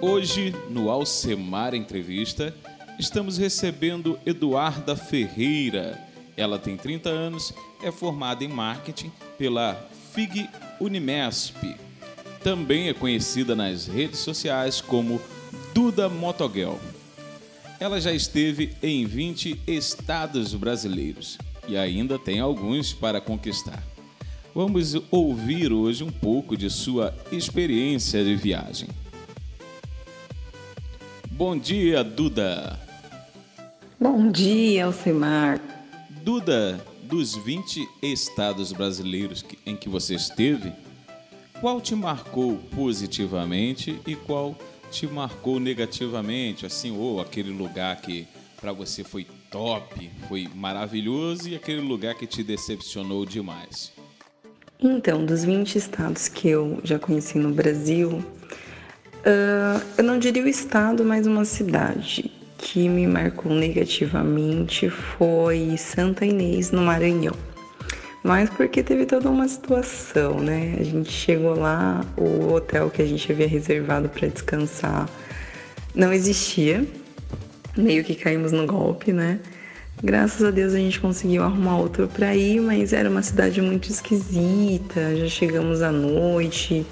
Hoje, no Alcemar Entrevista, estamos recebendo Eduarda Ferreira. Ela tem 30 anos, é formada em marketing pela FIG Unimesp. Também é conhecida nas redes sociais como Duda Motogel. Ela já esteve em 20 estados brasileiros e ainda tem alguns para conquistar. Vamos ouvir hoje um pouco de sua experiência de viagem. Bom dia, Duda. Bom dia, Alcimar. Duda, dos 20 estados brasileiros em que você esteve, qual te marcou positivamente e qual te marcou negativamente, assim, ou aquele lugar que para você foi top, foi maravilhoso e aquele lugar que te decepcionou demais? Então, dos 20 estados que eu já conheci no Brasil, uh, eu não diria o estado, mas uma cidade que me marcou negativamente foi Santa Inês, no Maranhão. Mas porque teve toda uma situação, né? A gente chegou lá, o hotel que a gente havia reservado para descansar não existia. Meio que caímos no golpe, né? Graças a Deus a gente conseguiu arrumar outro para ir, mas era uma cidade muito esquisita. Já chegamos à noite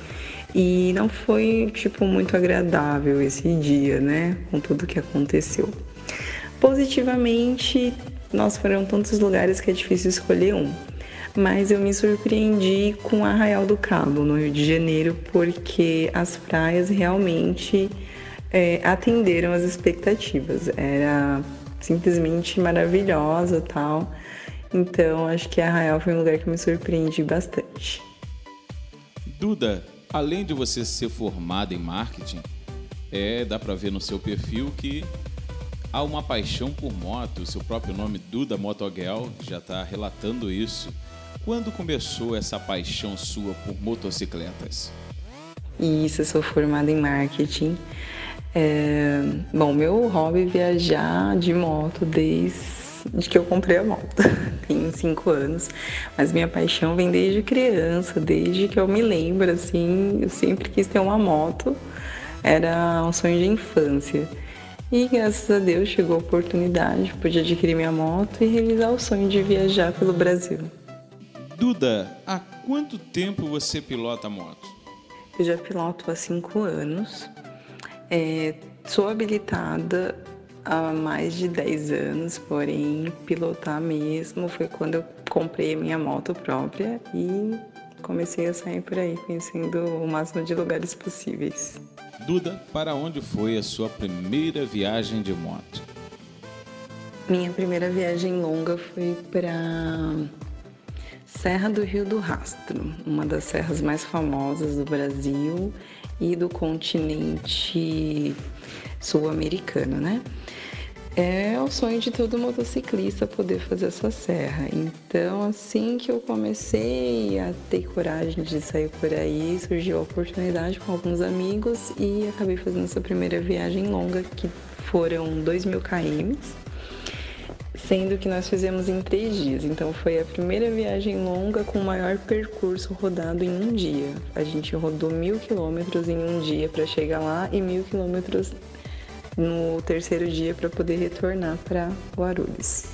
e não foi tipo muito agradável esse dia, né? Com tudo que aconteceu. Positivamente, nós foram tantos lugares que é difícil escolher um. Mas eu me surpreendi com Arraial do Cabo, no Rio de Janeiro, porque as praias realmente é, atenderam as expectativas. Era simplesmente maravilhosa tal. Então acho que Arraial foi um lugar que me surpreendi bastante. Duda, além de você ser formada em marketing, é, dá para ver no seu perfil que há uma paixão por moto. O seu próprio nome, Duda Motogel, já está relatando isso. Quando começou essa paixão sua por motocicletas? Isso, eu sou formada em marketing. É, bom, meu hobby é viajar de moto desde que eu comprei a moto. Tenho cinco anos, mas minha paixão vem desde criança, desde que eu me lembro, assim, eu sempre quis ter uma moto. Era um sonho de infância. E graças a Deus chegou a oportunidade, pude adquirir minha moto e realizar o sonho de viajar pelo Brasil. Duda, há quanto tempo você pilota moto? Eu já piloto há cinco anos. É, sou habilitada há mais de 10 anos, porém pilotar mesmo foi quando eu comprei a minha moto própria e comecei a sair por aí conhecendo o máximo de lugares possíveis. Duda, para onde foi a sua primeira viagem de moto? Minha primeira viagem longa foi para Serra do Rio do Rastro, uma das serras mais famosas do Brasil e do continente sul-americano, né? É o sonho de todo motociclista poder fazer essa serra. Então, assim que eu comecei a ter coragem de sair por aí, surgiu a oportunidade com alguns amigos e acabei fazendo essa primeira viagem longa, que foram 2 mil km sendo que nós fizemos em três dias. Então foi a primeira viagem longa com o maior percurso rodado em um dia. A gente rodou mil quilômetros em um dia para chegar lá e mil quilômetros no terceiro dia para poder retornar para Guarulhos.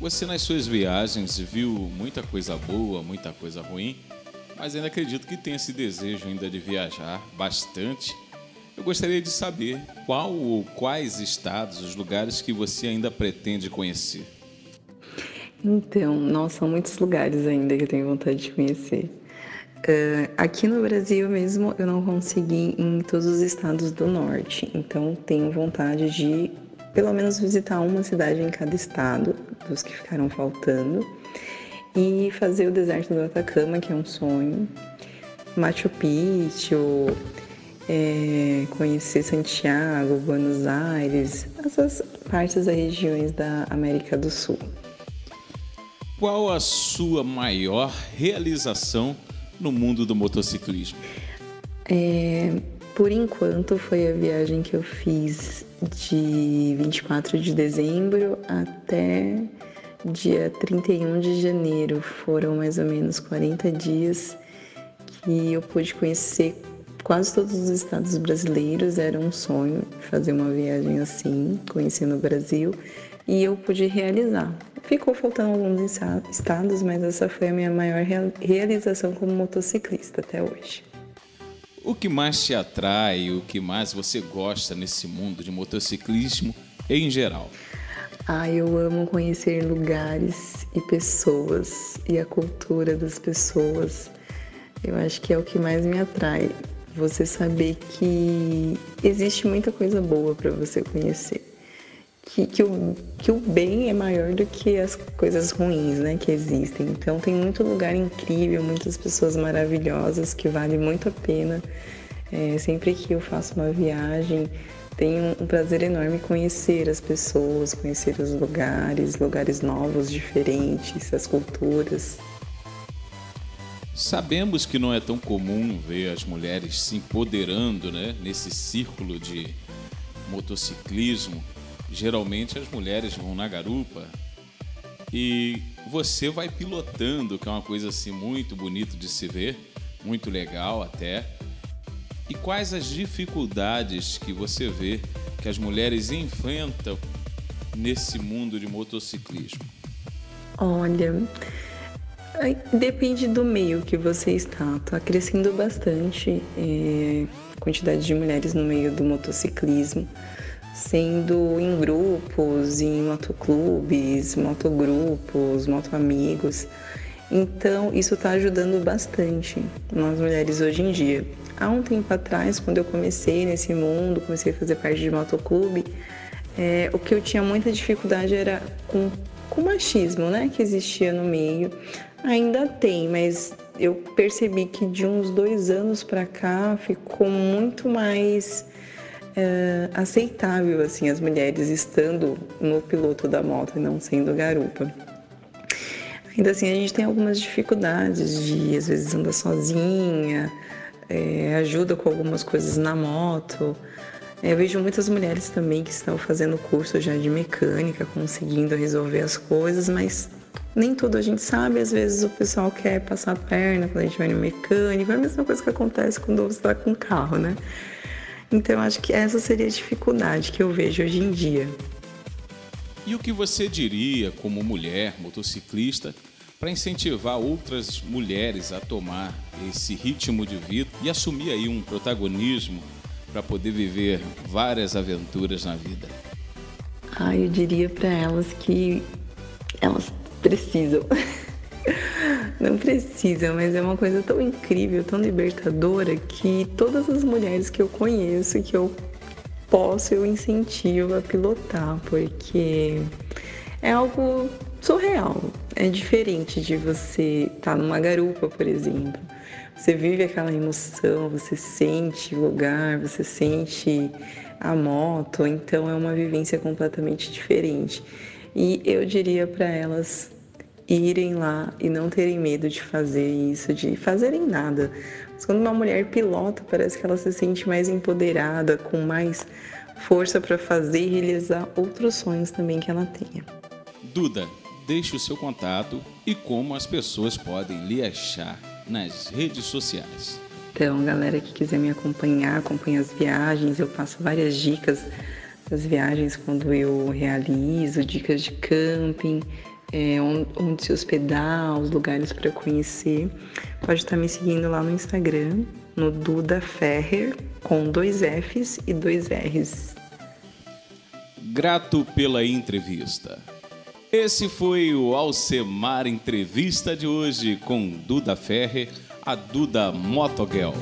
Você nas suas viagens viu muita coisa boa, muita coisa ruim, mas ainda acredito que tem esse desejo ainda de viajar bastante eu gostaria de saber qual ou quais estados, os lugares que você ainda pretende conhecer. Então, não são muitos lugares ainda que eu tenho vontade de conhecer. Uh, aqui no Brasil mesmo eu não consegui em todos os estados do norte, então tenho vontade de pelo menos visitar uma cidade em cada estado, dos que ficaram faltando, e fazer o deserto do Atacama, que é um sonho, Machu Picchu, é, conhecer Santiago, Buenos Aires, essas partes das regiões da América do Sul. Qual a sua maior realização no mundo do motociclismo? É, por enquanto foi a viagem que eu fiz de 24 de dezembro até dia 31 de janeiro. Foram mais ou menos 40 dias que eu pude conhecer quase todos os estados brasileiros. Era um sonho fazer uma viagem assim, conhecendo o Brasil, e eu pude realizar. Ficou faltando alguns estados, mas essa foi a minha maior realização como motociclista até hoje. O que mais te atrai, o que mais você gosta nesse mundo de motociclismo em geral? Ah, eu amo conhecer lugares e pessoas e a cultura das pessoas. Eu acho que é o que mais me atrai. Você saber que existe muita coisa boa para você conhecer. Que, que, o, que o bem é maior do que as coisas ruins né, que existem. Então, tem muito lugar incrível, muitas pessoas maravilhosas que vale muito a pena. É, sempre que eu faço uma viagem, tenho um prazer enorme conhecer as pessoas, conhecer os lugares, lugares novos, diferentes, as culturas. Sabemos que não é tão comum ver as mulheres se empoderando né, nesse círculo de motociclismo. Geralmente as mulheres vão na garupa e você vai pilotando, que é uma coisa assim muito bonito de se ver, muito legal até. E quais as dificuldades que você vê que as mulheres enfrentam nesse mundo de motociclismo? Olha, depende do meio que você está. Está crescendo bastante é, a quantidade de mulheres no meio do motociclismo, sendo em grupos, em motoclubes, motogrupos, motoamigos. Então, isso está ajudando bastante nós mulheres hoje em dia. Há um tempo atrás, quando eu comecei nesse mundo, comecei a fazer parte de motoclube, é, o que eu tinha muita dificuldade era com, com o machismo, né, que existia no meio. Ainda tem, mas eu percebi que de uns dois anos para cá ficou muito mais é, aceitável assim as mulheres estando no piloto da moto e não sendo garupa. Ainda assim a gente tem algumas dificuldades de às vezes andar sozinha, é, ajuda com algumas coisas na moto. Eu vejo muitas mulheres também que estão fazendo curso já de mecânica, conseguindo resolver as coisas, mas nem tudo a gente sabe. Às vezes o pessoal quer passar a perna quando a gente vai no mecânico. É a mesma coisa que acontece quando você está com carro, né? Então acho que essa seria a dificuldade que eu vejo hoje em dia. E o que você diria como mulher motociclista para incentivar outras mulheres a tomar esse ritmo de vida e assumir aí um protagonismo para poder viver várias aventuras na vida? Ah, eu diria para elas que elas precisam. Não precisam, mas é uma coisa tão incrível, tão libertadora que todas as mulheres que eu conheço, que eu posso, eu incentivo a pilotar, porque é algo surreal. É diferente de você estar tá numa garupa, por exemplo. Você vive aquela emoção, você sente o lugar, você sente a moto, então é uma vivência completamente diferente. E eu diria para elas irem lá e não terem medo de fazer isso, de fazerem nada. Mas quando uma mulher pilota, parece que ela se sente mais empoderada, com mais força para fazer e realizar outros sonhos também que ela tenha. Duda, deixe o seu contato e como as pessoas podem lhe achar nas redes sociais. Então, galera que quiser me acompanhar, acompanha as viagens, eu passo várias dicas das viagens quando eu realizo, dicas de camping, é, onde se hospedar, os lugares para conhecer. Pode estar me seguindo lá no Instagram, no Duda Ferrer, com dois Fs e dois Rs. Grato pela entrevista. Esse foi o Alcemar Entrevista de hoje com Duda Ferrer, a Duda Motogel.